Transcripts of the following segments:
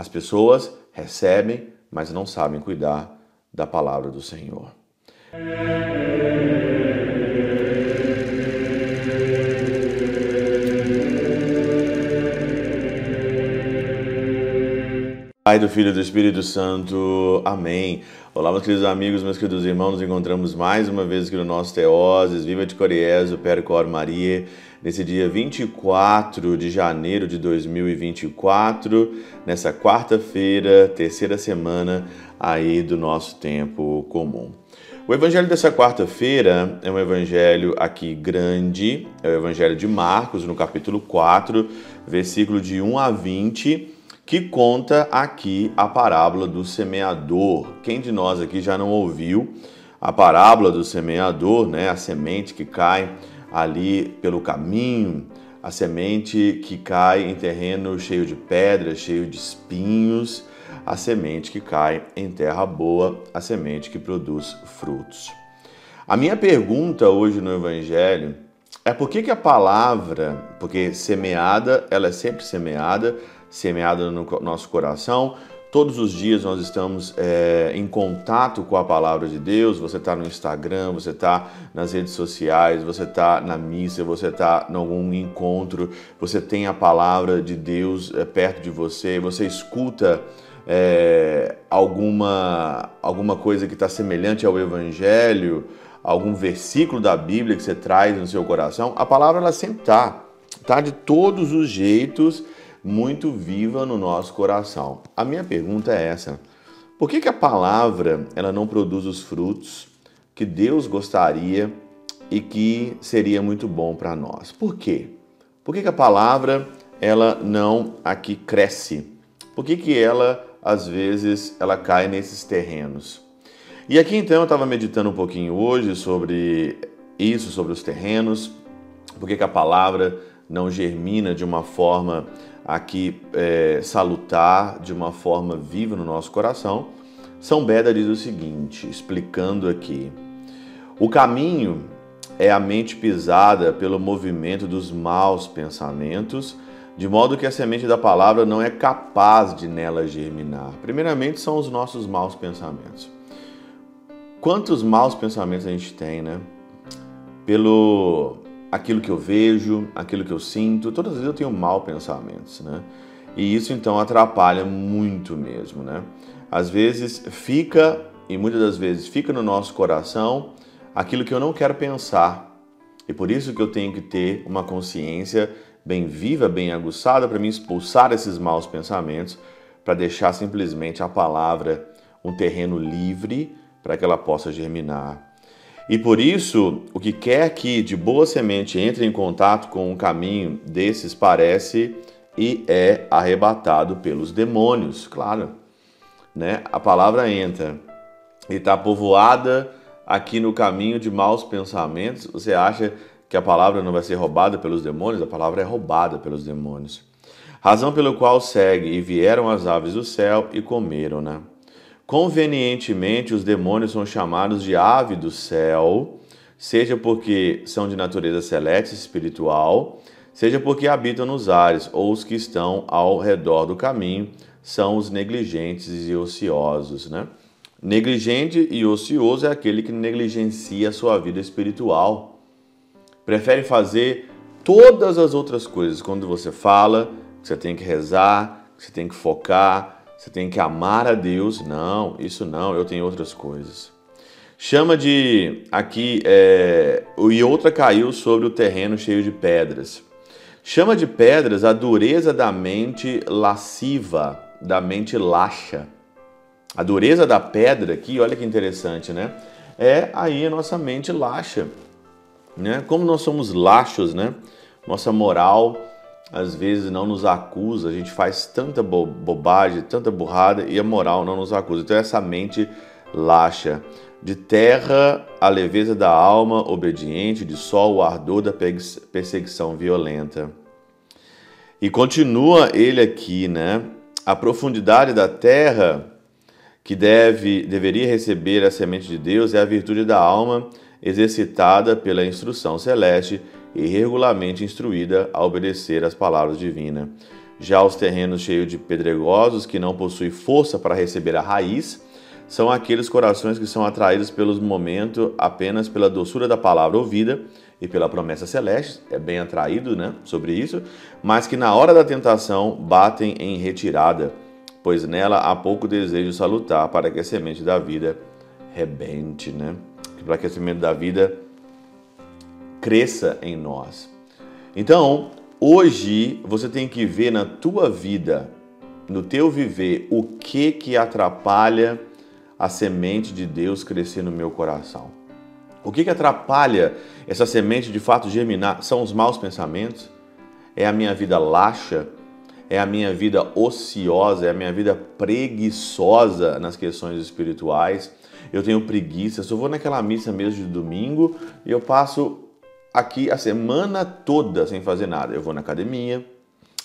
As pessoas recebem, mas não sabem cuidar da palavra do Senhor. Pai do Filho e do Espírito Santo. Amém. Olá, meus queridos amigos, meus queridos irmãos, nos encontramos mais uma vez aqui no nosso Teoses, Viva de Coriezo, Percor Maria, nesse dia 24 de janeiro de 2024, nessa quarta-feira, terceira semana aí do nosso tempo comum. O evangelho dessa quarta-feira é um evangelho aqui grande, é o evangelho de Marcos, no capítulo 4, versículo de 1 a 20 que conta aqui a parábola do semeador. Quem de nós aqui já não ouviu a parábola do semeador, né? A semente que cai ali pelo caminho, a semente que cai em terreno cheio de pedras, cheio de espinhos, a semente que cai em terra boa, a semente que produz frutos. A minha pergunta hoje no evangelho é por que, que a palavra, porque semeada, ela é sempre semeada, semeada no nosso coração. Todos os dias nós estamos é, em contato com a palavra de Deus. Você está no Instagram, você está nas redes sociais, você está na missa, você está em algum encontro, você tem a palavra de Deus é, perto de você, você escuta é, alguma, alguma coisa que está semelhante ao Evangelho, algum versículo da Bíblia que você traz no seu coração. A palavra ela sempre está, está de todos os jeitos muito viva no nosso coração. A minha pergunta é essa: por que, que a palavra ela não produz os frutos que Deus gostaria e que seria muito bom para nós? Por quê? Por que, que a palavra ela não aqui cresce? Por que, que ela às vezes ela cai nesses terrenos? E aqui então eu estava meditando um pouquinho hoje sobre isso, sobre os terrenos, por que, que a palavra não germina de uma forma aqui é, salutar de uma forma viva no nosso coração, São Beda diz o seguinte, explicando aqui: o caminho é a mente pisada pelo movimento dos maus pensamentos, de modo que a semente da palavra não é capaz de nela germinar. Primeiramente, são os nossos maus pensamentos. Quantos maus pensamentos a gente tem, né? Pelo aquilo que eu vejo, aquilo que eu sinto. Todas as vezes eu tenho mal pensamentos, né? E isso então atrapalha muito mesmo, né? Às vezes fica, e muitas das vezes fica no nosso coração aquilo que eu não quero pensar. E por isso que eu tenho que ter uma consciência bem viva, bem aguçada para me expulsar esses maus pensamentos, para deixar simplesmente a palavra um terreno livre para que ela possa germinar e por isso, o que quer que de boa semente entre em contato com um caminho desses parece e é arrebatado pelos demônios, claro. Né? A palavra entra e está povoada aqui no caminho de maus pensamentos. Você acha que a palavra não vai ser roubada pelos demônios? A palavra é roubada pelos demônios. Razão pelo qual segue, e vieram as aves do céu e comeram, né? Convenientemente, os demônios são chamados de ave do céu, seja porque são de natureza celeste espiritual, seja porque habitam nos ares, ou os que estão ao redor do caminho são os negligentes e ociosos, né? Negligente e ocioso é aquele que negligencia a sua vida espiritual. Prefere fazer todas as outras coisas. Quando você fala, você tem que rezar, você tem que focar, você tem que amar a Deus. Não, isso não, eu tenho outras coisas. Chama de aqui, é, e outra caiu sobre o terreno cheio de pedras. Chama de pedras a dureza da mente lasciva, da mente laxa. A dureza da pedra aqui, olha que interessante, né? É aí a nossa mente laxa. Né? Como nós somos laxos, né? Nossa moral às vezes não nos acusa, a gente faz tanta bo bobagem, tanta burrada e a moral não nos acusa. Então essa mente laxa. De terra a leveza da alma obediente, de sol o ardor da perseguição violenta. E continua ele aqui, né? A profundidade da terra que deve deveria receber a semente de Deus é a virtude da alma exercitada pela instrução celeste e regularmente instruída a obedecer às palavras divinas. Já os terrenos cheios de pedregosos, que não possuem força para receber a raiz, são aqueles corações que são atraídos pelos momentos apenas pela doçura da palavra ouvida e pela promessa celeste, é bem atraído né, sobre isso, mas que na hora da tentação batem em retirada, pois nela há pouco desejo salutar para que a semente da vida rebente, né? para que a semente da vida cresça em nós. Então, hoje você tem que ver na tua vida, no teu viver, o que que atrapalha a semente de Deus crescer no meu coração. O que que atrapalha essa semente de fato germinar? São os maus pensamentos? É a minha vida laxa? É a minha vida ociosa? É a minha vida preguiçosa nas questões espirituais? Eu tenho preguiça, só vou naquela missa mesmo de domingo e eu passo aqui a semana toda sem fazer nada. Eu vou na academia,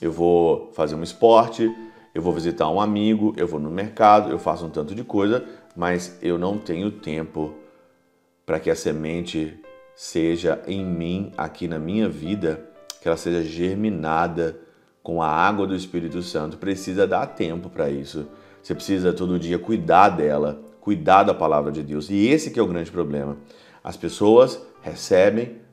eu vou fazer um esporte, eu vou visitar um amigo, eu vou no mercado, eu faço um tanto de coisa, mas eu não tenho tempo para que a semente seja em mim, aqui na minha vida, que ela seja germinada com a água do Espírito Santo. Precisa dar tempo para isso. Você precisa todo dia cuidar dela, cuidar da palavra de Deus. E esse que é o grande problema. As pessoas recebem,